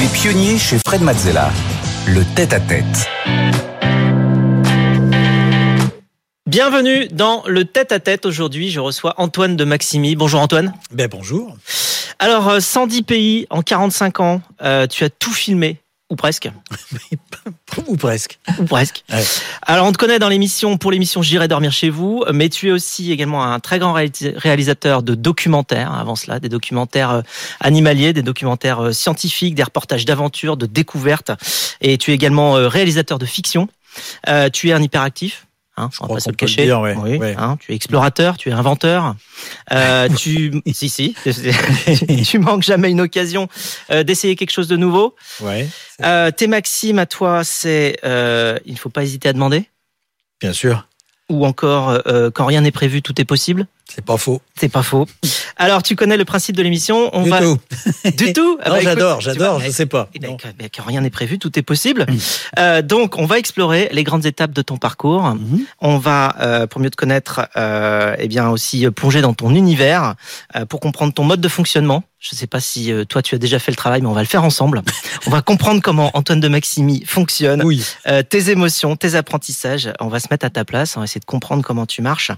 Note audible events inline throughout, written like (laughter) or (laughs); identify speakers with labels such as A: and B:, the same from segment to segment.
A: Les pionniers chez Fred Mazzella. Le tête-à-tête.
B: Bienvenue dans le tête-à-tête. Aujourd'hui, je reçois Antoine de Maximi. Bonjour Antoine.
C: Ben bonjour.
B: Alors, euh, 110 pays en 45 ans, euh, tu as tout filmé, ou presque. (laughs)
C: Ou presque.
B: Ou presque.
C: Ouais.
B: Alors, on te connaît dans l'émission, pour l'émission J'irai dormir chez vous, mais tu es aussi également un très grand réalis- réalisateur de documentaires, avant cela, des documentaires euh, animaliers, des documentaires euh, scientifiques, des reportages d'aventure, de découvertes, et tu es également euh, réalisateur de fiction. Euh, tu es un hyperactif. Hein,
C: Je
B: on va
C: crois
B: pas se le
C: le
B: cacher.
C: dire, ouais.
B: Oui,
C: Ouais.
B: hein, tu es explorateur, tu es inventeur. Euh, (laughs) tu, si, si, (laughs) tu manques jamais une occasion euh, d'essayer quelque chose de nouveau.
C: Ouais.
B: Euh, tes maximes à toi, c'est il ne faut pas hésiter à demander,
C: Bien sûr.
B: ou encore quand rien n'est prévu, tout est possible.
C: C'est pas faux.
B: C'est pas faux. Alors, tu connais le principe de l'émission. On
C: du
B: va
C: tout. (laughs)
B: du tout. Ah
C: Non,
B: bah,
C: j'adore, j'adore, je sais pas.
B: quand rien n'est prévu, tout est possible. Euh, donc, on va explorer les grandes étapes de ton parcours.
C: Mhm.
B: On va, euh, pour mieux te connaître, euh, eh bien aussi plonger dans ton univers euh, pour comprendre ton mode de fonctionnement. Je ne sais pas si euh, toi tu as déjà fait le travail, mais on va le faire ensemble. (laughs) on va comprendre comment Antoine de Maximi fonctionne,
C: Oui.
B: euh, tes émotions, tes apprentissages. On va se mettre à ta place, on va essayer de comprendre comment tu marches,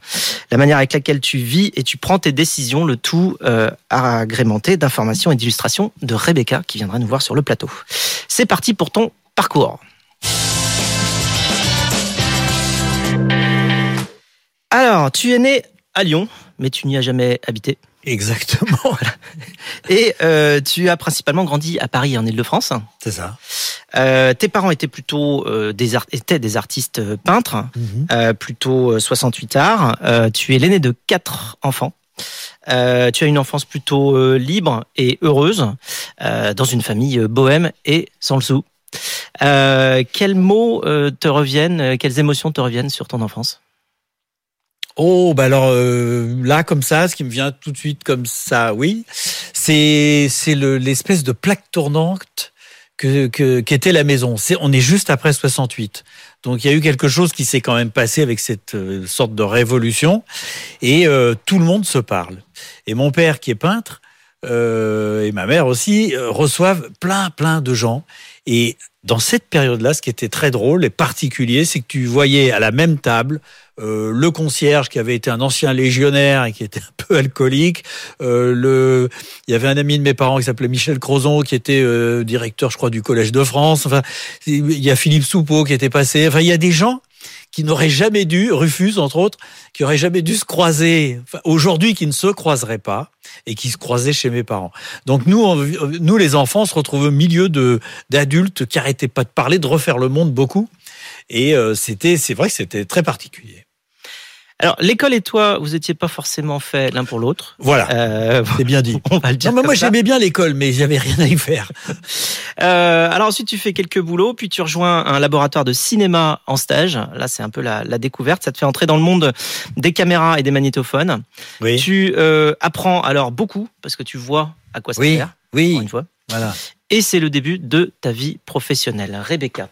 B: la manière avec laquelle tu vis et tu prends tes décisions, le tout euh, agrémenté d'informations et d'illustrations de Rebecca qui viendra nous voir sur le plateau. C'est parti pour ton parcours. Alors, tu es né à Lyon, mais tu n'y as jamais habité.
C: Exactement.
B: Et euh, tu as principalement grandi à Paris, en Ile-de-France.
C: C'est ça.
B: Euh, tes parents étaient plutôt euh, des, étaient des artistes euh, peintres, euh, plutôt euh, 68 arts. Euh, tu es l'aîné de quatre enfants. Euh, tu as une enfance plutôt euh, libre et heureuse euh, dans une famille bohème et sans le sou. Euh, quels mots te reviennent, quelles émotions te reviennent sur ton enfance?
C: Oh, bah alors euh, là, comme ça, ce qui me vient tout de suite comme ça, oui, c'est c'est le l'espèce de plaque tournante que qu'était la maison. C'est on est juste après 68. Donc il y a eu quelque chose qui s'est quand même passé avec cette euh, sorte de révolution et euh, tout le monde se parle. Et mon père qui est peintre euh, et ma mère aussi euh, reçoivent plein plein de gens et dans cette période-là, ce qui était très drôle et particulier, c'est que tu voyais à la même table euh, le concierge qui avait été un ancien légionnaire et qui était un peu alcoolique. Euh, le, il y avait un ami de mes parents qui s'appelait Michel Crozon qui était euh, directeur, je crois, du Collège de France. Enfin, il y a Philippe Soupeau qui était passé. Enfin, il y a des gens qui n'auraient jamais dû, Rufus entre autres, qui auraient jamais dû se croiser. Enfin, Aujourd'hui, qui ne se croiseraient pas et qui se croisaient chez mes parents. Donc nous, on- nous les enfants, on se retrouve au milieu de d'adultes qui arrêtaient pas de parler, de refaire le monde beaucoup. Et euh, c'était, c'est vrai que c'était très particulier.
B: Alors, l'école et toi, vous étiez pas forcément faits l'un pour l'autre.
C: Voilà,
B: Euh,
C: c'est bien dit. (laughs)
B: on va le dire.
C: Non, mais moi j'aimais bien l'école, mais j'avais rien à y faire. (laughs)
B: Euh, alors ensuite, tu fais quelques boulots, puis tu rejoins un laboratoire de cinéma en stage. Là, c'est un peu la, la découverte. Ça te fait entrer dans le monde des caméras et des magnétophones.
C: Oui,
B: Tu euh, apprends alors beaucoup parce que tu vois à quoi ça
C: oui,
B: sert.
C: oui.
B: Une fois.
C: Voilà.
B: Et c'est le début de ta vie professionnelle, Rebecca.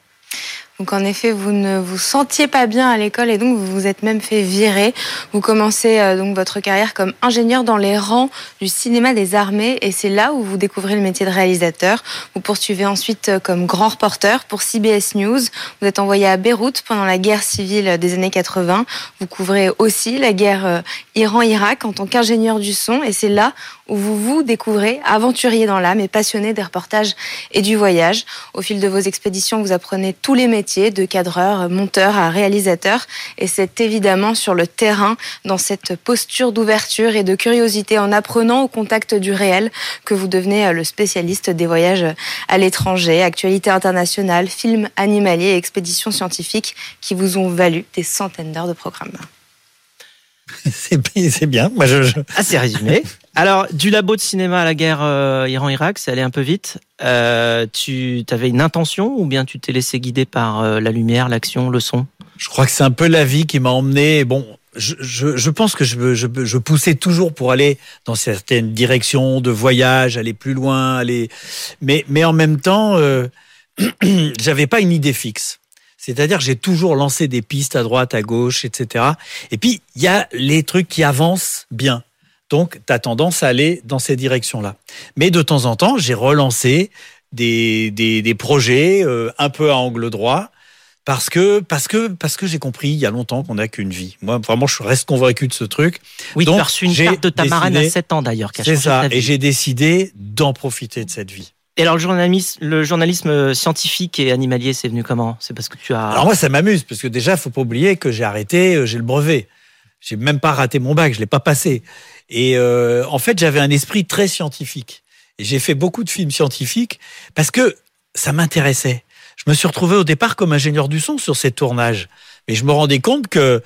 D: Donc en effet, vous ne vous sentiez pas bien à l'école et donc vous vous êtes même fait virer. Vous commencez euh, donc votre carrière comme ingénieur dans les rangs du cinéma des armées et c'est là où vous découvrez le métier de réalisateur. Vous poursuivez ensuite euh, comme grand reporter pour CBS News. Vous êtes envoyé à Beyrouth pendant la guerre civile des années 80. Vous couvrez aussi la guerre euh, Iran-Irak en tant qu'ingénieur du son et c'est là où vous vous découvrez aventurier dans l'âme et passionné des reportages et du voyage. Au fil de vos expéditions, vous apprenez tous les métiers, de cadreur, monteur à réalisateur. Et c'est évidemment sur le terrain, dans cette posture d'ouverture et de curiosité, en apprenant au contact du réel, que vous devenez euh, le spécialiste des voyages à l'étranger, actualités internationales, films animaliers et expéditions scientifiques qui vous ont valu des centaines d'heures de programmes. (laughs)
C: C'est bien. Moi, je, je-
B: Assez résumé. Alors, du labo de cinéma à la guerre euh, Iran-Irak, c'est allé un peu vite. Euh, tu avais une intention ou bien tu t'es laissé guider par euh, la lumière, l'action, le son?
C: Je crois que c'est un peu la vie qui m'a emmené. Bon, je, je, je pense que je, je, je poussais toujours pour aller dans certaines directions de voyage, aller plus loin, aller. Mais, mais en même temps, (clears throat) j'avais pas une idée fixe. C'est-à-dire que j'ai toujours lancé des pistes à droite, à gauche, etc. Et puis, il y a les trucs qui avancent bien. Donc, tu as tendance à aller dans ces directions-là. Mais de temps en temps, j'ai relancé des, des, des projets euh, un peu à angle droit parce que parce que parce que j'ai compris il y a longtemps qu'on n'a qu'une vie. Moi vraiment je reste convaincu de ce truc.
B: Oui, tu as reçu une carte de ta marraine à
C: décidé-
B: 7 ans d'ailleurs.
C: C'est ça et j'ai décidé d'en profiter de cette vie.
B: Et alors le journalisme, journalisme scientifique et animalier, c'est venu comment? C'est parce que tu as.
C: Alors moi ça m'amuse parce que déjà faut pas oublier que j'ai arrêté, euh, j'ai le brevet. J'ai même pas raté mon bac, je l'ai pas passé. Et euh, en fait j'avais un esprit très scientifique. Et j'ai fait beaucoup de films scientifiques parce que ça m'intéressait. Je me suis retrouvé au départ comme ingénieur du son sur ces tournages. Mais je me rendais compte que,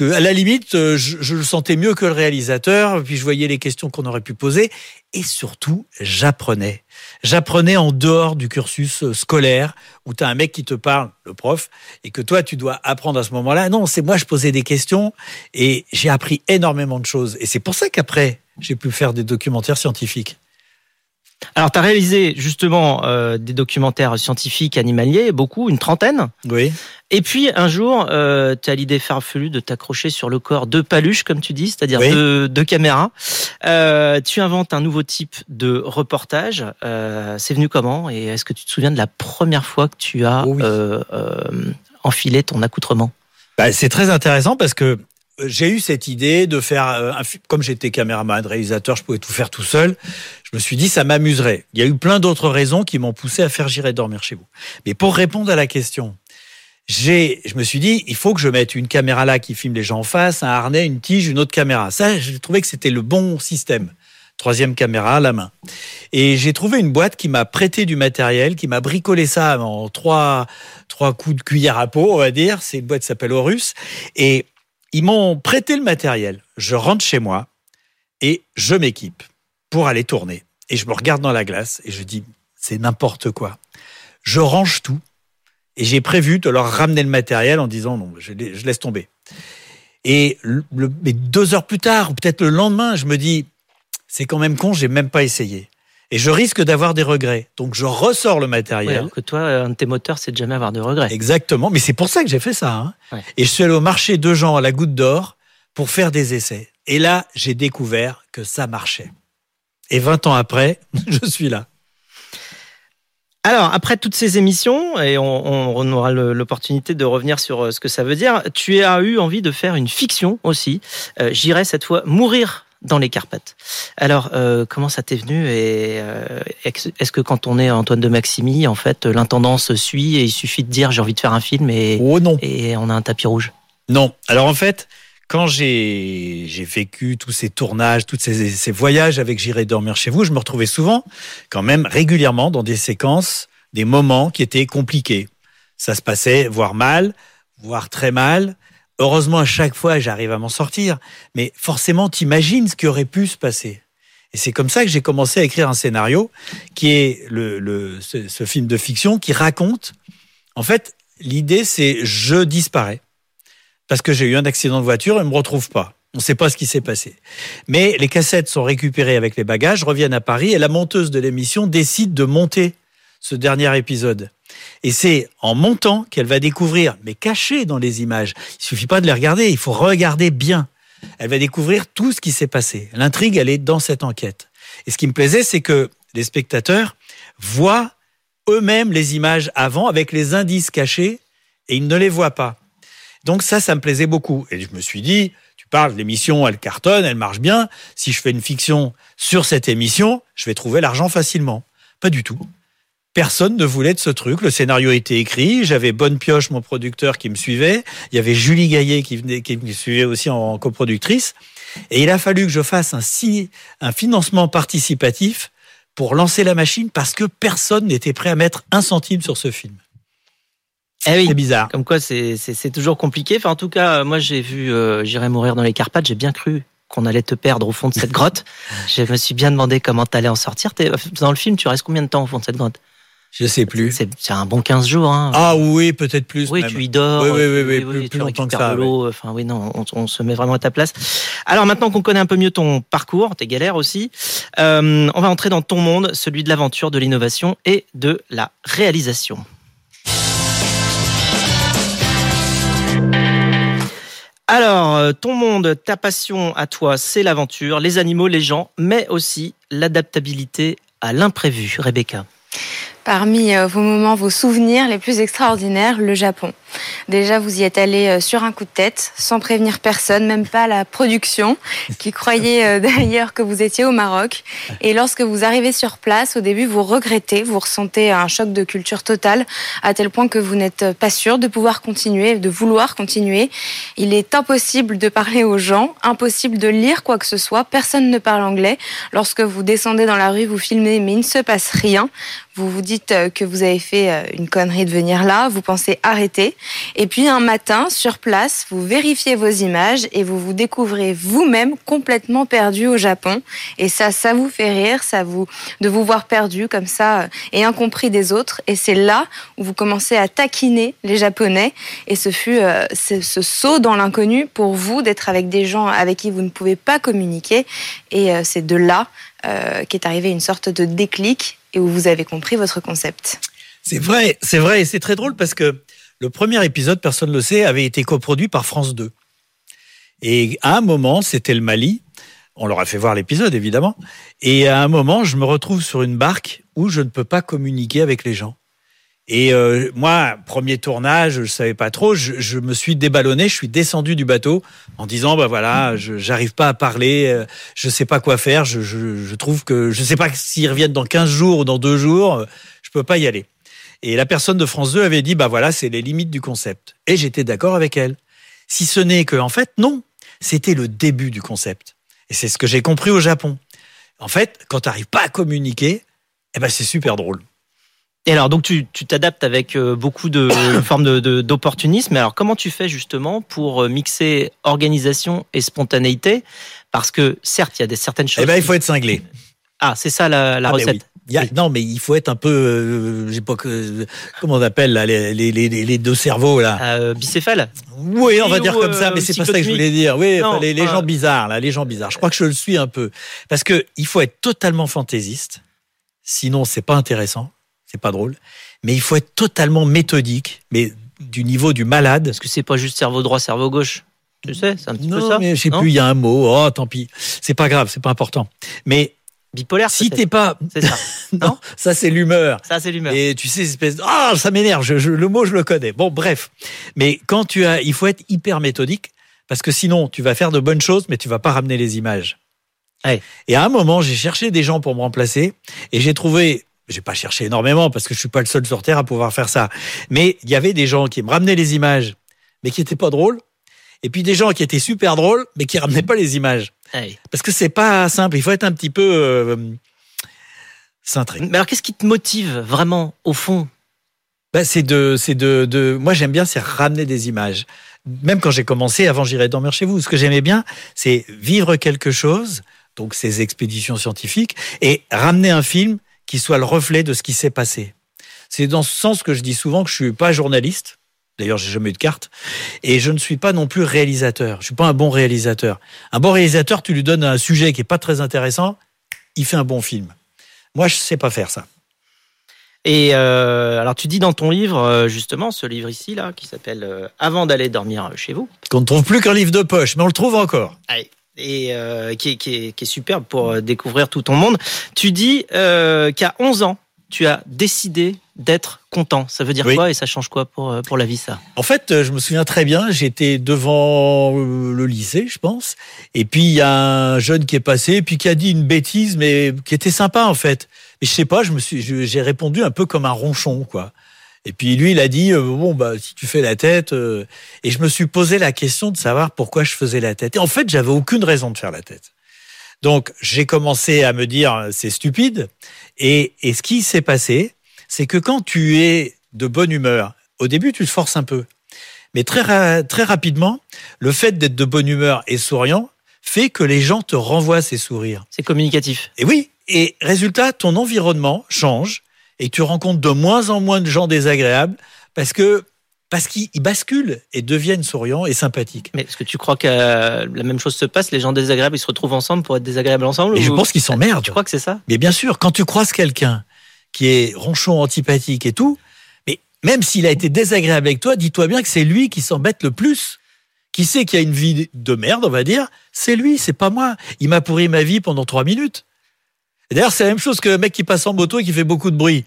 C: à la limite, euh, je, je le sentais mieux que le réalisateur. Puis je voyais les questions qu'on aurait pu poser. Et surtout, j'apprenais. J'apprenais en dehors du cursus euh, scolaire où tu as un mec qui te parle, le prof, et que toi, tu dois apprendre à ce moment-là. Non, c'est moi, je posais des questions et j'ai appris énormément de choses. Et c'est pour ça qu'après, j'ai pu faire des documentaires scientifiques.
B: Alors tu as réalisé justement euh, des documentaires scientifiques animaliers, beaucoup, une trentaine.
C: Oui.
B: Et puis un jour, euh, tu as l'idée farfelue de t'accrocher sur le corps de paluches, comme tu dis, c'est-à-dire
C: Oui.
B: de, de caméras. Euh, tu inventes un nouveau type de reportage. C'est venu comment Et est-ce que tu te souviens de la première fois que tu as
C: Oh oui.
B: enfilé ton accoutrement?
C: Bah, c'est très intéressant parce que j'ai eu cette idée de faire euh, un. Comme j'étais caméraman, réalisateur, je pouvais tout faire tout seul. Je me suis dit, ça m'amuserait. Il y a eu plein d'autres raisons qui m'ont poussé à faire J'irai dormir chez vous. Mais pour répondre à la question, j'ai, je me suis dit, il faut que je mette une caméra là qui filme les gens en face, un harnais, une tige, une autre caméra. Ça, j'ai trouvé que c'était le bon système. Troisième caméra à la main. Et j'ai trouvé une boîte qui m'a prêté du matériel, qui m'a bricolé ça en trois, trois coups de cuillère à peau, on va dire. C'est boîte s'appelle Horus. Et ils m'ont prêté le matériel. Je rentre chez moi et je m'équipe pour aller tourner. Et je me regarde dans la glace et je dis, c'est n'importe quoi. Je range tout et j'ai prévu de leur ramener le matériel en disant, non, je, la- je laisse tomber. Et mais deux heures plus tard, ou peut-être le lendemain, je me dis, c'est quand même con, j'ai même pas essayé. Et je risque d'avoir des regrets. Donc je ressors le
B: Ouais,
C: matériel.
B: alors que toi, un de tes moteurs, c'est de jamais avoir de regrets.
C: Exactement, mais c'est pour ça que j'ai fait ça. hein.
B: Ouais.
C: Et je suis allé au marché de Jean à la Goutte d'Or pour faire des essais. Et là, j'ai découvert que ça marchait. Et 20 ans après, (laughs) je suis là.
B: Alors, après toutes ces émissions, et on, on aura l'opportunité de revenir sur euh, ce que ça veut dire, tu as eu envie de faire une fiction aussi. Euh, J'irai cette fois mourir dans les Carpates. Alors, euh, comment ça t'est venu et euh, est-ce que quand on est Antoine de Maximi, en fait, l'intendance suit et il suffit de dire j'ai envie de faire un film et,
C: Oh non.
B: et on a un tapis rouge?
C: Non. Alors en fait, quand j'ai j'ai vécu tous ces tournages, tous ces, ces voyages avec J'irai dormir chez vous, je me retrouvais souvent, quand même régulièrement, dans des séquences, des moments qui étaient compliqués. Ça se passait, voire mal, voire très mal. Heureusement, à chaque fois, j'arrive à m'en sortir. Mais forcément, t'imagines ce qui aurait pu se passer. Et c'est comme ça que j'ai commencé à écrire un scénario qui est le, le, ce, film de fiction qui raconte. En fait, l'idée, c'est je disparais parce que j'ai eu un accident de voiture et ne me retrouve pas. On ne sait pas ce qui s'est passé. Mais les cassettes sont récupérées avec les bagages, reviennent à Paris et la monteuse de l'émission décide de monter ce dernier épisode. Et c'est en montant qu'elle va découvrir, mais caché dans les images, il suffit pas de les regarder, il faut regarder bien. Elle va découvrir tout ce qui s'est passé. L'intrigue, elle est dans cette enquête. Et ce qui me plaisait, c'est que les spectateurs voient eux-mêmes les images avant avec les indices cachés et ils ne les voient pas. Donc ça, ça me plaisait beaucoup. Et je me suis dit, tu parles, l'émission, elle cartonne, elle marche bien. Si je fais une fiction sur cette émission, je vais trouver l'argent facilement. Pas du tout. Personne ne voulait de ce truc. Le scénario était écrit. J'avais Bonne Pioche, mon producteur, qui me suivait. Il y avait Julie Gaillet qui, venait, qui me suivait aussi en coproductrice. Et il a fallu que je fasse un, financement participatif pour lancer la machine parce que personne n'était prêt à mettre un centime sur ce film.
B: Eh oui.
C: C'est bizarre.
B: Comme quoi, c'est toujours compliqué. Enfin, en tout cas, moi, j'ai vu euh, J'irai mourir dans les Carpates. J'ai bien cru qu'on allait te perdre au fond de cette (laughs) grotte. Je me suis bien demandé comment t'allais en sortir. Dans le film, tu restes combien de temps au fond de cette grotte?
C: Je sais plus.
B: C'est un bon 15 jours. Hein.
C: Ah oui, peut-être plus.
B: oui,
C: même.
B: tu y dors.
C: Oui, oui, oui, oui, plus-
B: tu
C: plus longtemps que ça,
B: de l'eau. Enfin, oui, non, on, on se met vraiment à ta place. Alors maintenant qu'on connaît un peu mieux ton parcours, tes galères aussi, euh, on va entrer dans ton monde, celui de l'aventure, de l'innovation et de la réalisation. Alors, euh, ton monde, ta passion à toi, c'est l'aventure, les animaux, les gens, mais aussi l'adaptabilité à l'imprévu. Rebecca.
D: Parmi euh, vos moments, vos souvenirs les plus extraordinaires, le Japon. Déjà, vous y êtes allé euh, sur un coup de tête, sans prévenir personne, même pas la production, qui croyait euh, (laughs) d'ailleurs que vous étiez au Maroc. Et lorsque vous arrivez sur place, au début, vous regrettez, vous ressentez un choc de culture totale, à tel point que vous n'êtes pas sûr de pouvoir continuer, de vouloir continuer. Il est impossible de parler aux gens, impossible de lire quoi que ce soit, personne ne parle anglais. Lorsque vous descendez dans la rue, vous filmez, mais il ne se passe rien. Vous vous dites euh, que vous avez fait une connerie de venir là, vous pensez arrêter. Et puis un matin, sur place, vous vérifiez vos images et vous vous découvrez vous-même complètement perdu au Japon. Et ça, ça vous fait rire, ça vous de vous voir perdu comme ça euh, et incompris des autres. Et c'est là où vous commencez à taquiner les Japonais. Et ce fut ce, ce saut dans l'inconnu pour vous d'être avec des gens avec qui vous ne pouvez pas communiquer. Et c'est de là qu'est arrivé une sorte de déclic et où vous avez compris votre concept.
C: C'est vrai, c'est vrai, et c'est très drôle parce que le premier épisode, personne ne le sait, avait été coproduit par France 2. Et à un moment, c'était le Mali. On leur a fait voir l'épisode, évidemment. Et à un moment, je me retrouve sur une barque où je ne peux pas communiquer avec les gens. Et euh, moi, premier tournage, je savais pas trop. Je, je, me suis déballonné, je suis descendu du bateau en disant bah voilà, j'arrive pas à parler, euh, je sais pas quoi faire. Je, je, je trouve que je sais pas s'ils reviennent dans 15 jours ou dans deux jours, euh, je peux pas y aller. Et la personne de France 2 avait dit bah voilà, c'est les limites du concept. Et j'étais d'accord avec elle. Si ce n'est que en fait non, c'était le début du concept. Et c'est ce que j'ai compris au Japon. En fait, quand tu n'arrives pas à communiquer, eh ben c'est super drôle.
B: Et alors, donc, tu t'adaptes avec euh, beaucoup de (coughs) formes d'opportunisme. Alors, comment tu fais justement pour euh, mixer organisation et spontanéité? Parce que, certes, il y a des certaines choses.
C: Eh ben, il faut être cinglé.
B: Ah, c'est ça la, la ah, recette.
C: Non, mais il faut être un peu, euh, j'ai pas que, comment on appelle là, les, les, les, les deux cerveaux là.
B: Euh, bicéphale.
C: Oui, on va dire comme ça, mais c'est pas ça que je voulais dire. Oui, les, les gens bizarres là, les gens bizarres. Je crois que je le suis un peu, parce que il faut être totalement fantaisiste, sinon c'est pas intéressant c'est pas drôle. Mais il faut être totalement méthodique, mais du niveau du malade.
B: Parce que c'est pas juste cerveau droit, cerveau gauche. Tu sais, c'est un petit
C: peu
B: ça.
C: mais je sais plus, il y a un mot. Oh, tant pis. C'est pas grave, c'est pas important. Mais
B: bipolaire.
C: Si t'es pas,
B: c'est ça. (laughs)
C: non, ça c'est l'humeur.
B: Ça c'est l'humeur.
C: Et tu sais, espèce, ah, ça m'énerve. Je, le mot, je le connais. Bon, bref. Mais quand tu as, il faut être hyper méthodique parce que sinon, tu vas faire de bonnes choses, mais tu vas pas ramener les images. Et à un moment, j'ai cherché des gens pour me remplacer et j'ai trouvé j'ai pas cherché énormément parce que je suis pas le seul sur Terre à pouvoir faire ça. Mais il y avait des gens qui me ramenaient les images, mais qui étaient pas drôles. Et puis des gens qui étaient super drôles, mais qui ramenaient pas les images. Parce que c'est pas simple. Il faut être un petit peu euh, cintré.
B: Mais alors, qu'est-ce qui te motive vraiment au fond?
C: Ben, c'est de, c'est de, de, moi j'aime bien, c'est ramener des images. Même quand j'ai commencé, avant j'irais dormir chez vous. Ce que j'aimais bien, c'est vivre quelque chose, donc ces expéditions scientifiques, et ramener un film qui soit le reflet de ce qui s'est passé. C'est dans ce sens que je dis souvent que je suis pas journaliste. D'ailleurs, j'ai jamais eu de carte. Et je ne suis pas non plus réalisateur. Je suis pas un bon réalisateur. Un bon réalisateur, tu lui donnes un sujet qui est pas très intéressant, il fait un bon film. Moi, je sais pas faire ça.
B: Et euh, alors, tu dis dans ton livre, euh, justement, ce livre ici, là, qui s'appelle euh, Avant d'aller dormir chez vous.
C: Qu'on ne trouve plus qu'un livre de poche, mais on le trouve encore.
B: Allez et euh, qui, est, qui, est, qui, est, superbe pour découvrir tout ton monde. Tu dis euh, qu'à 11 ans, tu as décidé d'être content. Ça veut dire quoi et ça change quoi pour, euh, pour la vie, ça?
C: En fait, je me souviens très bien, j'étais devant le lycée, je pense, et puis il y a un jeune qui est passé, puis qui a dit une bêtise, mais qui était sympa, en fait. Mais je sais pas, je me suis, j'ai répondu un peu comme un ronchon, quoi. Et puis lui, il a dit euh, bon bah si tu fais la tête. Euh, et je me suis posé la question de savoir pourquoi je faisais la tête. Et en fait, j'avais aucune raison de faire la tête. Donc j'ai commencé à me dire c'est stupide. Et, et ce qui s'est passé, c'est que quand tu es de bonne humeur, au début tu te forces un peu, mais très très rapidement, le fait d'être de bonne humeur et souriant fait que les gens te renvoient ces sourires.
B: C'est communicatif.
C: Et oui. Et résultat, ton environnement change et tu rencontres de moins en moins de gens désagréables parce que parce qu'ils basculent et deviennent souriants et sympathiques.
B: Mais est-ce que tu crois que la même chose se passe? Les gens désagréables, ils se retrouvent ensemble pour être désagréables ensemble
C: Et je pense qu'ils s'emmerdent.
B: Tu crois que c'est ça?
C: Mais bien sûr, quand tu croises quelqu'un qui est ronchon, antipathique et tout, mais même s'il a été désagréable avec toi, dis-toi bien que c'est lui qui s'embête le plus. Qui sait qu'il y a une vie de merde, on va dire, c'est lui, c'est pas moi. Il m'a pourri ma vie pendant trois minutes. D'ailleurs, c'est la même chose que le mec qui passe en moto et qui fait beaucoup de bruit.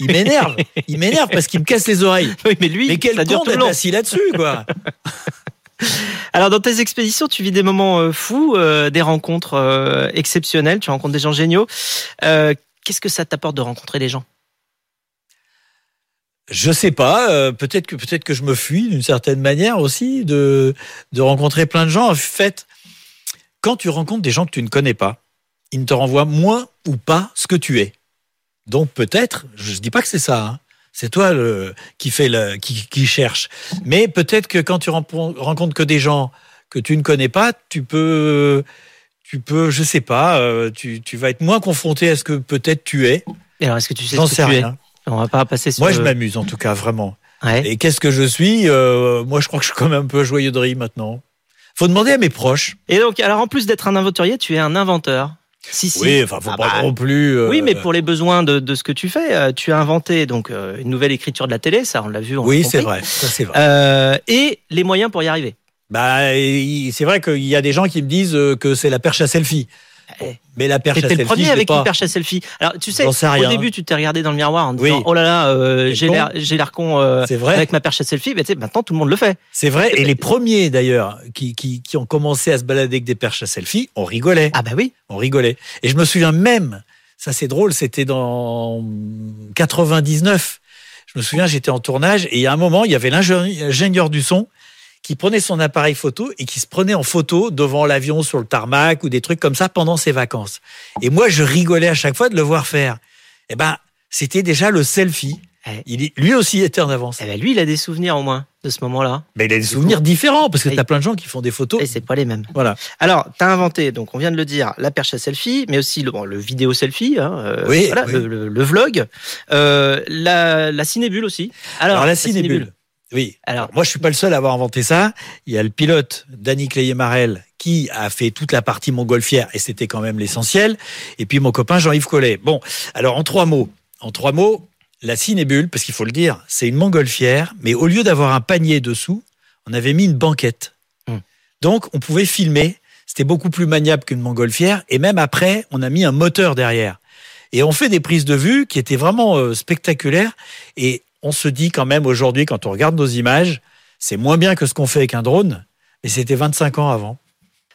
C: Il m'énerve. Il m'énerve parce qu'il me casse les oreilles.
B: Oui, mais lui,
C: Mais quel
B: ça dure
C: con d'être assis là-dessus, quoi. (laughs)
B: Alors, dans tes expéditions, tu vis des moments euh, fous, euh, des rencontres euh, exceptionnelles, tu rencontres des gens géniaux. Qu'est-ce que ça t'apporte de rencontrer des gens?
C: Je sais pas. euh, peut-être que peut-être que je me fuis d'une certaine manière aussi de de rencontrer plein de gens. En fait, quand tu rencontres des gens que tu ne connais pas, ils ne te renvoient moins ou pas ce que tu es. Donc peut-être, je ne dis pas que c'est ça. hein. C'est toi le, qui fait le, qui, qui cherche. Mais peut-être que quand tu rencontres que des gens que tu ne connais pas, tu peux, tu peux, je sais pas, euh, tu, tu vas être moins confronté à ce que peut-être tu es.
B: Et alors, est-ce que tu sais ce que
C: sais
B: tu
C: rien.
B: es On va pas passer sur.
C: Moi, je m'amuse en tout cas vraiment.
B: Ouais.
C: Et qu'est-ce que je suis Euh, Moi, je crois que je suis quand même un peu joyeux de rire maintenant. Faut demander à mes proches.
B: Et donc, alors en plus d'être un aventurier, tu es un inventeur. Si, si.
C: Oui, enfin, faut
B: Ah
C: pas
B: bah,
C: non plus. euh,
B: Oui, mais pour les besoins de, de ce que tu fais, tu as inventé donc une nouvelle écriture de la télé, ça on l'a vu. On
C: Oui, c'est vrai. Ça, c'est vrai.
B: Et les moyens pour y arriver.
C: Bah, c'est vrai qu'il y a des gens qui me disent euh, que c'est la perche à selfie.
B: Eh,
C: Mais la perche à selfie,
B: le premier avec une perche à selfie. Alors tu sais,
C: sais
B: au début tu t'es regardé dans le miroir en disant
C: Oui.
B: oh là là, euh, j'ai l'air con euh,
C: C'est vrai.
B: avec ma perche à selfie. Sais, maintenant tout le monde le fait.
C: C'est vrai. Et les premiers, d'ailleurs, qui, qui, qui ont commencé à se balader avec des perches à selfie, on rigolait.
B: Ah bah oui.
C: On rigolait. Et je me souviens même, ça c'est drôle, c'était dans 99. Je me souviens, j'étais en tournage et il y a un moment, il y avait l'ingénieur du son qui prenait son appareil photo et qui se prenait en photo devant l'avion sur le tarmac ou des trucs comme ça pendant ses vacances. Et moi, je rigolais à chaque fois de le voir faire. Eh ben, c'était déjà le selfie. Il, lui aussi était en avance.
B: Eh ben lui il a des souvenirs au moins de ce moment-là.
C: Mais il a des souvenirs différents parce que tu as plein de gens qui font des photos.
B: Et c'est pas les mêmes.
C: Voilà.
B: Alors, tu as inventé, donc on vient de le dire, la perche à selfie, mais aussi le, bon, le vidéo selfie, hein, euh,
C: Oui,
B: voilà,
C: oui.
B: Le, le- le vlog, euh, la, la cinébule aussi. Alors,
C: Alors, la cinébule. Oui.
B: Alors,
C: Moi, je suis pas le seul à avoir inventé ça. Il y a le pilote, Danny Cléé-Marel, qui a fait toute la partie montgolfière, et c'était quand même l'essentiel. Et puis mon copain Jean-Yves Collet. Bon, alors en trois mots. En trois mots, la cinébule, parce qu'il faut le dire, c'est une montgolfière, mais au lieu d'avoir un panier dessous, on avait mis une banquette.
B: Hmm.
C: Donc, on pouvait filmer. C'était beaucoup plus maniable qu'une montgolfière. Et même après, on a mis un moteur derrière. Et on fait des prises de vue qui étaient vraiment euh, spectaculaires. Et on se dit quand même aujourd'hui, quand on regarde nos images, c'est moins bien que ce qu'on fait avec un drone. Mais c'était 25 ans avant.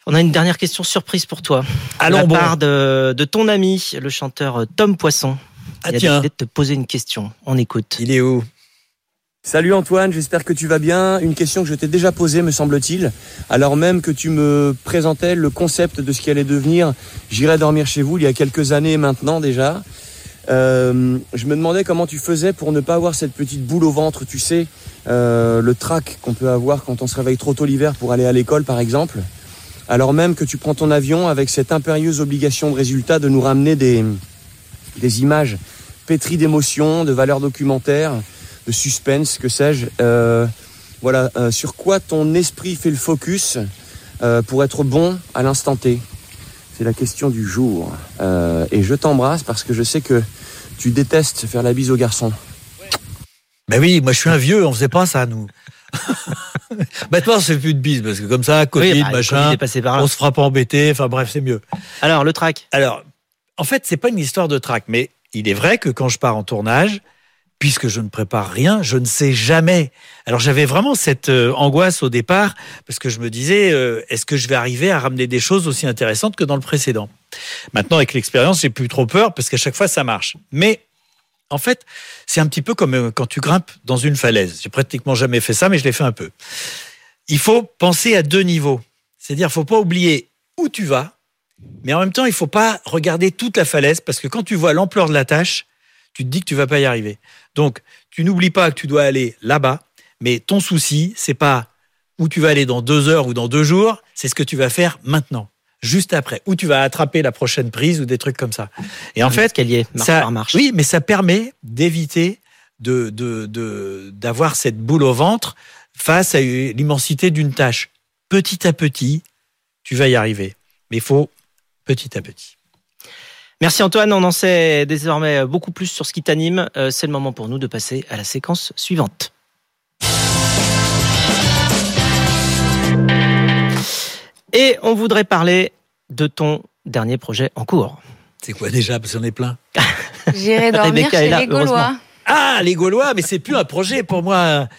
B: on a une dernière question surprise pour toi. de
C: Allons
B: la
C: bon.
B: part de, de ton ami, le chanteur Tom Poisson.
C: Ah
B: il a
C: tiens,
B: décidé de te poser une question. On écoute.
C: il est où?
E: Salut Antoine, j'espère que tu vas bien. Une question que je t'ai déjà posée, me semble-t-il, alors même que tu me présentais le concept de ce qui allait devenir J'irai dormir chez vous il y a quelques années maintenant déjà. Euh, je me demandais comment tu faisais pour ne pas avoir cette petite boule au ventre, tu sais, euh, le trac qu'on peut avoir quand on se réveille trop tôt l'hiver pour aller à l'école par exemple. Alors même que tu prends ton avion avec cette impérieuse obligation de résultat de nous ramener des, images pétries d'émotions, de valeurs documentaires, de suspense, que sais-je. Euh, voilà, sur quoi ton esprit fait le focus pour être bon à l'instant T? C'est la question du jour. Euh, et je t'embrasse parce que je sais que tu détestes faire la bise aux garçons.
C: Ben oui, moi je suis un vieux, on faisait pas ça, nous. (laughs) Maintenant, c'est plus de bise, parce que comme ça, Covid,
B: Oui, bah,
C: machin,
B: Covid par
C: on se fera pas embêter, enfin bref, c'est mieux.
B: Alors, le track.
C: Alors, en fait, c'est pas une histoire de trac, mais il est vrai que quand je pars en tournage, puisque je ne prépare rien, je ne sais jamais. Alors j'avais vraiment cette euh, angoisse au départ, parce que je me disais, euh, est-ce que je vais arriver à ramener des choses aussi intéressantes que dans le précédent? Maintenant, avec l'expérience, j'ai plus trop peur, parce qu'à chaque fois, ça marche. Mais en fait, c'est un petit peu comme euh, quand tu grimpes dans une falaise. J'ai pratiquement jamais fait ça, mais je l'ai fait un peu. Il faut penser à deux niveaux. C'est-à-dire, faut pas oublier où tu vas, mais en même temps, il faut pas regarder toute la falaise parce que quand tu vois l'ampleur de la tâche, tu te dis que tu vas pas y arriver. Donc, tu n'oublies pas que tu dois aller là-bas, mais ton souci, c'est pas où tu vas aller dans deux heures ou dans deux jours, c'est ce que tu vas faire maintenant, juste après, où tu vas attraper la prochaine prise ou des trucs comme ça. Et en fait,
B: escalier, marche
C: ça,
B: par marche.
C: oui, mais ça permet d'éviter de de- de- d'avoir cette boule au ventre face à l'immensité d'une tâche. Petit à petit, tu vas y arriver. Mais il faut petit à petit.
B: Merci Antoine, on en sait désormais beaucoup plus sur ce qui t'anime. Euh, C'est le moment pour nous de passer à la séquence suivante. Et on voudrait parler de ton dernier projet en cours.
C: C'est quoi déjà Parce qu'on est plein? (laughs) (laughs)
D: J'irai dormir
B: Rebecca
D: chez
B: est là,
D: les Gaulois.
C: Ah, les Gaulois, mais c'est plus un projet pour moi.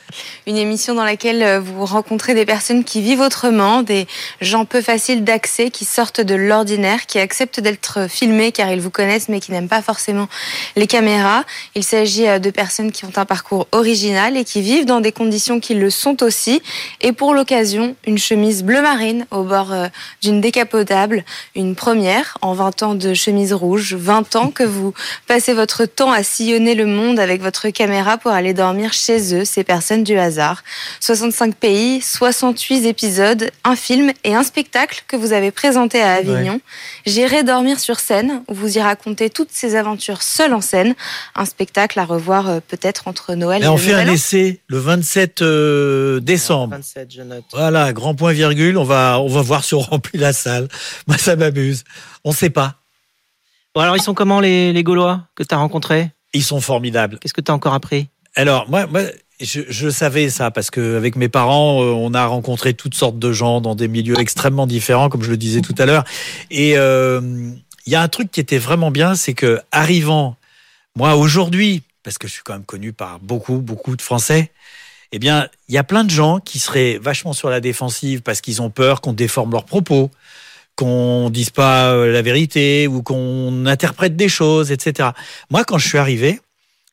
D: Une émission dans laquelle euh, vous rencontrez des personnes qui vivent autrement, des gens peu faciles d'accès, qui sortent de l'ordinaire, qui acceptent d'être filmés car ils vous connaissent mais qui n'aiment pas forcément les caméras. Il s'agit euh, de personnes qui ont un parcours original et qui vivent dans des conditions qui le sont aussi. Et pour l'occasion, une chemise bleu marine au bord euh, d'une décapotable, une première en 20 ans de chemise rouge, 20 ans que vous passez votre temps à sillonner le monde avec votre caméra pour aller dormir chez eux, ces personnes du hasard. 65 pays, 68 épisodes, un film et un spectacle que vous avez présenté à Avignon. J'irai dormir sur scène, où vous y racontez toutes ces aventures seules en scène. Un spectacle à revoir euh, peut-être entre Noël et,
C: Et on fait un essai le 27 euh, décembre.
B: 27, je note.
C: Voilà, grand point virgule. On va, on va voir si on remplit la salle. (laughs) Moi, ça m'amuse. On sait pas.
B: Bon, alors, ils sont comment les, les Gaulois que tu as rencontrés?
C: Ils sont formidables.
B: Qu'est-ce que tu as encore appris?
C: Alors, moi, moi je, je savais ça parce que avec mes parents, euh, on a rencontré toutes sortes de gens dans des milieux extrêmement différents, comme je le disais tout à l'heure. Et euh, il y a un truc qui était vraiment bien, c'est que arrivant, moi aujourd'hui, parce que je suis quand même connu par beaucoup, beaucoup de Français, eh bien, il y a plein de gens qui seraient vachement sur la défensive parce qu'ils ont peur qu'on déforme leurs propos, qu'on dise pas euh, la vérité ou qu'on interprète des choses, etc. Moi, quand je suis arrivé,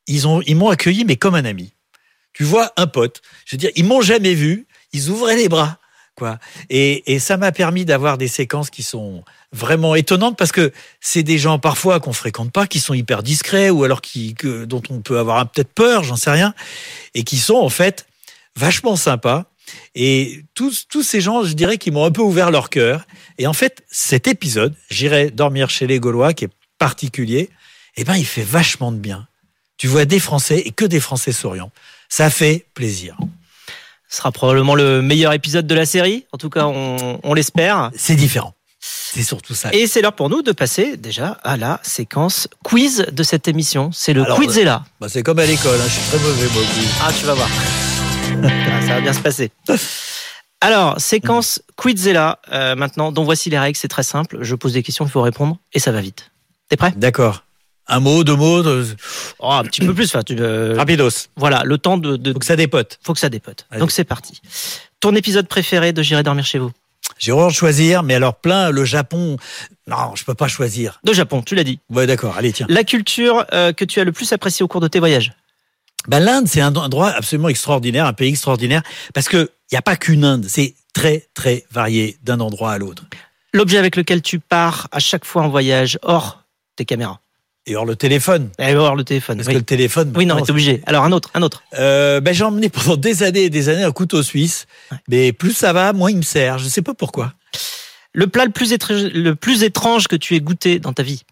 C: ils ont, ils m'ont accueilli, mais comme un ami. Tu vois, un pote. Je veux dire, ils m'ont jamais vu. Ils ouvraient les bras, quoi. Et, et ça m'a permis d'avoir des séquences qui sont vraiment étonnantes parce que c'est des gens parfois qu'on fréquente pas, qui sont hyper discrets ou alors qui, que, dont on peut avoir peut-être peur, j'en sais rien, et qui sont en fait vachement sympas. Et tous, tous ces gens, je dirais, qui m'ont un peu ouvert leur cœur. Et en fait, cet épisode, j'irai dormir chez les Gaulois, qui est particulier, eh ben, il fait vachement de bien. Tu vois des Français et que des Français souriants. Ça fait plaisir.
B: Ce sera probablement le meilleur épisode de la série. En tout cas, on, on l'espère.
C: C'est différent. C'est surtout ça.
B: Et c'est l'heure pour nous de passer déjà à la séquence quiz de cette émission. C'est le
C: Alors,
B: Quizella.
C: Bah, c'est comme à l'école, hein, je suis très mauvais, moi. oui.
B: Ah, tu vas voir. Ah, ça va bien se passer. Alors, séquence Quizella. Euh, maintenant, dont voici les règles. C'est très simple. Je pose des questions, il faut répondre et ça va vite. T'es prêt?
C: D'accord. Un mot, deux mots,
B: oh, Un petit peu plus. Enfin, tu, euh,
C: rapidos.
B: voilà, le temps de, de-
C: Faut que ça dépote.
B: faut que ça dépote. Donc c'est parti. Ton épisode préféré de J'irai dormir chez vous?
C: J'ai horreur de choisir, mais alors plein, le Japon. Non, je peux pas choisir.
B: De Japon, tu l'as dit.
C: Ouais, d'accord. Allez, tiens.
B: La culture euh, que tu as le plus appréciée au cours de tes voyages?
C: Ben, l'Inde, c'est un endroit absolument extraordinaire, un pays extraordinaire, parce que il y a pas qu'une Inde. C'est très, très varié d'un endroit à l'autre.
B: L'objet avec lequel tu pars à chaque fois en voyage, hors tes caméras.
C: Et alors le téléphone,
B: Et hors le téléphone.
C: parce
B: Oui,
C: que le téléphone.
B: Oui, non, t'es obligé. Alors un autre, un autre.
C: Euh, ben, j'ai emmené pendant des années et des années un couteau suisse.
B: Ouais.
C: Mais plus ça va, moins il me sert. Je sais pas pourquoi.
B: Le plat le plus, étrange, le plus étrange que tu aies goûté dans ta vie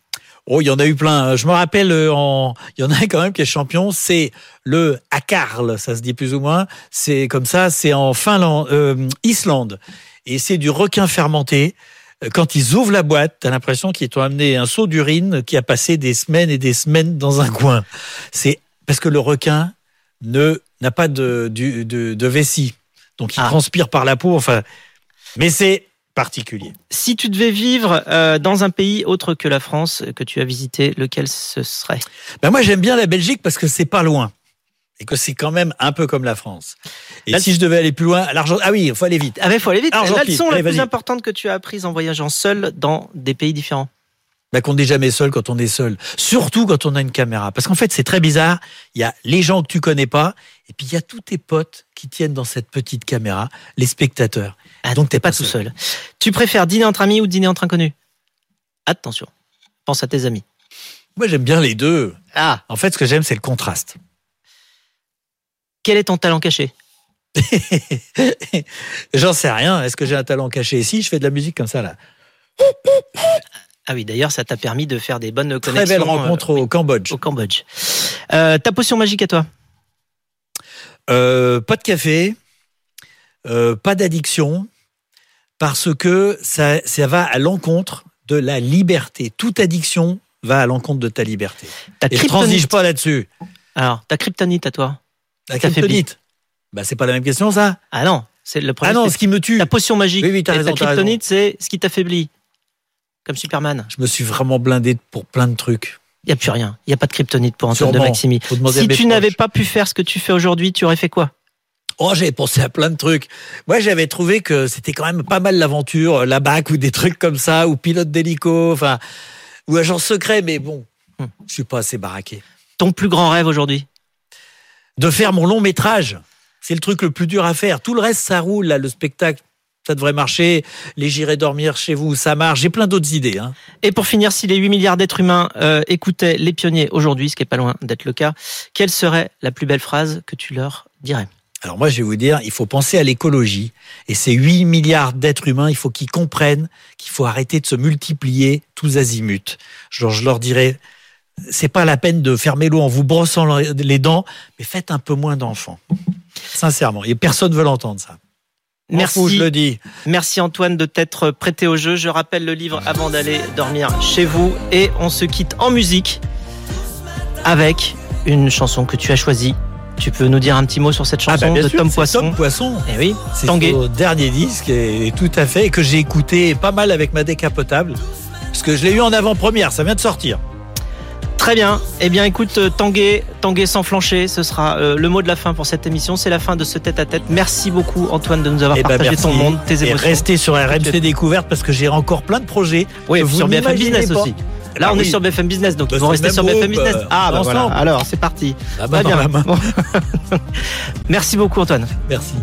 C: Oh, il y en a eu plein. Je me rappelle, euh, en... il y en a quand même qui est champion. C'est le Akarl, ça se dit plus ou moins. C'est comme ça. C'est en Finlande, euh, Islande, et c'est du requin fermenté. Euh, Quand ils ouvrent la boîte, t'as l'impression qu'ils t'ont amené un seau d'urine qui a passé des semaines et des semaines dans un coin. C'est parce que le requin ne n'a pas de, du- de, de vessie, donc il
B: Ah.
C: transpire par la peau. Enfin, mais c'est particulier.
B: Si tu devais vivre euh, dans un pays autre que la France que tu as visité, lequel ce serait?
C: Ben moi j'aime bien la Belgique parce que c'est pas loin et que c'est quand même un peu comme la France. Et si je devais aller plus loin, l'argent ah oui, il faut aller vite.
B: Ah mais faut aller vite. La leçon la plus importante que tu as apprise en voyageant seul dans des pays différents?
C: Ben qu'on n'est jamais seul quand on est seul, surtout quand on a une caméra. Parce qu'en fait c'est très bizarre. Il y a les gens que tu connais pas et puis il y a tous tes potes qui tiennent dans cette petite caméra, les spectateurs.
B: Ah,
C: Donc,
B: t'es pas
C: pas
B: tout seul. Tu préfères dîner entre amis ou dîner entre inconnus? Attention, pense à tes amis.
C: Moi j'aime bien les deux.
B: Ah,
C: En fait ce que j'aime c'est le contraste.
B: quel est ton talent caché? (laughs)
C: J'en sais rien. Est-ce que j'ai un talent caché? Ici Je fais de la musique comme ça là.
B: Ah oui, d'ailleurs, ça t'a permis de faire des bonnes
C: Très
B: connexions.
C: belle rencontre
B: euh,
C: au Cambodge.
B: au Cambodge. Euh, ta potion magique à toi?
C: Euh, pas de café, euh, pas d'addiction, parce que ça, ça va à l'encontre de la liberté. Toute addiction va à l'encontre de ta liberté.
B: Ta
C: Et je transige pas là-dessus.
B: Alors, ta kryptonite à toi
C: La kryptonite. Bah, c'est pas la même question, ça.
B: Ah non, c'est le premier.
C: Ah non, ce qui me tue.
B: ta potion magique.
C: Oui, oui,
B: Et
C: raison,
B: Ta kryptonite, c'est ce qui t'affaiblit. Comme Superman.
C: Je me suis vraiment blindé pour plein de trucs.
B: Il n'y a plus rien. Il n'y a pas de kryptonite pour Antoine de. Maximi. Si tu n'avais pas pu faire ce que tu fais aujourd'hui, tu aurais fait quoi?
C: Oh, j'avais pensé à plein de trucs. Moi, j'avais trouvé que c'était quand même pas mal l'aventure, la BAC ou des trucs comme ça, ou pilote d'hélico, enfin, ou agent secret, mais bon,
B: Hmm.
C: je suis pas assez baraqué.
B: Ton plus grand rêve aujourd'hui?
C: De faire mon long métrage, c'est le truc le plus dur à faire. Tout le reste, ça roule, là, le spectacle, ça devrait marcher. Les j'irai dormir chez vous, ça marche. J'ai plein d'autres idées. Hein.
B: Et pour finir, si les 8 milliards d'êtres humains euh, écoutaient les pionniers aujourd'hui, ce qui est pas loin d'être le cas, quelle serait la plus belle phrase que tu leur dirais?
C: Alors moi, je vais vous dire, il faut penser à l'écologie. Et ces 8 milliards d'êtres humains, il faut qu'ils comprennent qu'il faut arrêter de se multiplier tous azimuts. Genre, je leur dirais, c'est pas la peine de fermer l'eau en vous brossant les dents, mais faites un peu moins d'enfants. Sincèrement. Et personne veut l'entendre, ça.
B: Merci.
C: fous, je le dis.
B: Merci Antoine de t'être prêté au jeu. Je rappelle le livre avant d'aller dormir chez vous et on se quitte en musique avec une chanson que tu as choisie. Tu peux nous dire un petit mot sur cette chanson
C: Ah, bah, bien
B: de
C: sûr,
B: Tom Poisson
C: Tom Poisson.
B: Eh oui,
C: C'est son dernier disque, et tout à fait, et que j'ai écouté pas mal avec ma décapotable. Parce que je l'ai eu en avant-première, ça vient de sortir.
B: Très bien. Eh bien, écoute, euh, Tanguay, Tanguay sans flancher, ce sera euh, le mot de la fin pour cette émission. C'est la fin de ce tête-à-tête. Merci beaucoup, Antoine, de nous avoir
C: Eh ben,
B: partagé ton monde, tes
C: Et
B: émotions.
C: restez sur RMC Découverte parce que j'ai encore plein de projets.
B: Oui,
C: vous
B: sur BFM Business
C: pas.
B: aussi. Là,
C: Bah
B: on est sur BFM Business, donc
C: Bah,
B: ils vont rester sur BFM Business.
C: euh,
B: Ah, bah voilà. Alors, c'est parti.
C: Main dans
B: bien. (laughs) Merci beaucoup, Antoine.
C: Merci.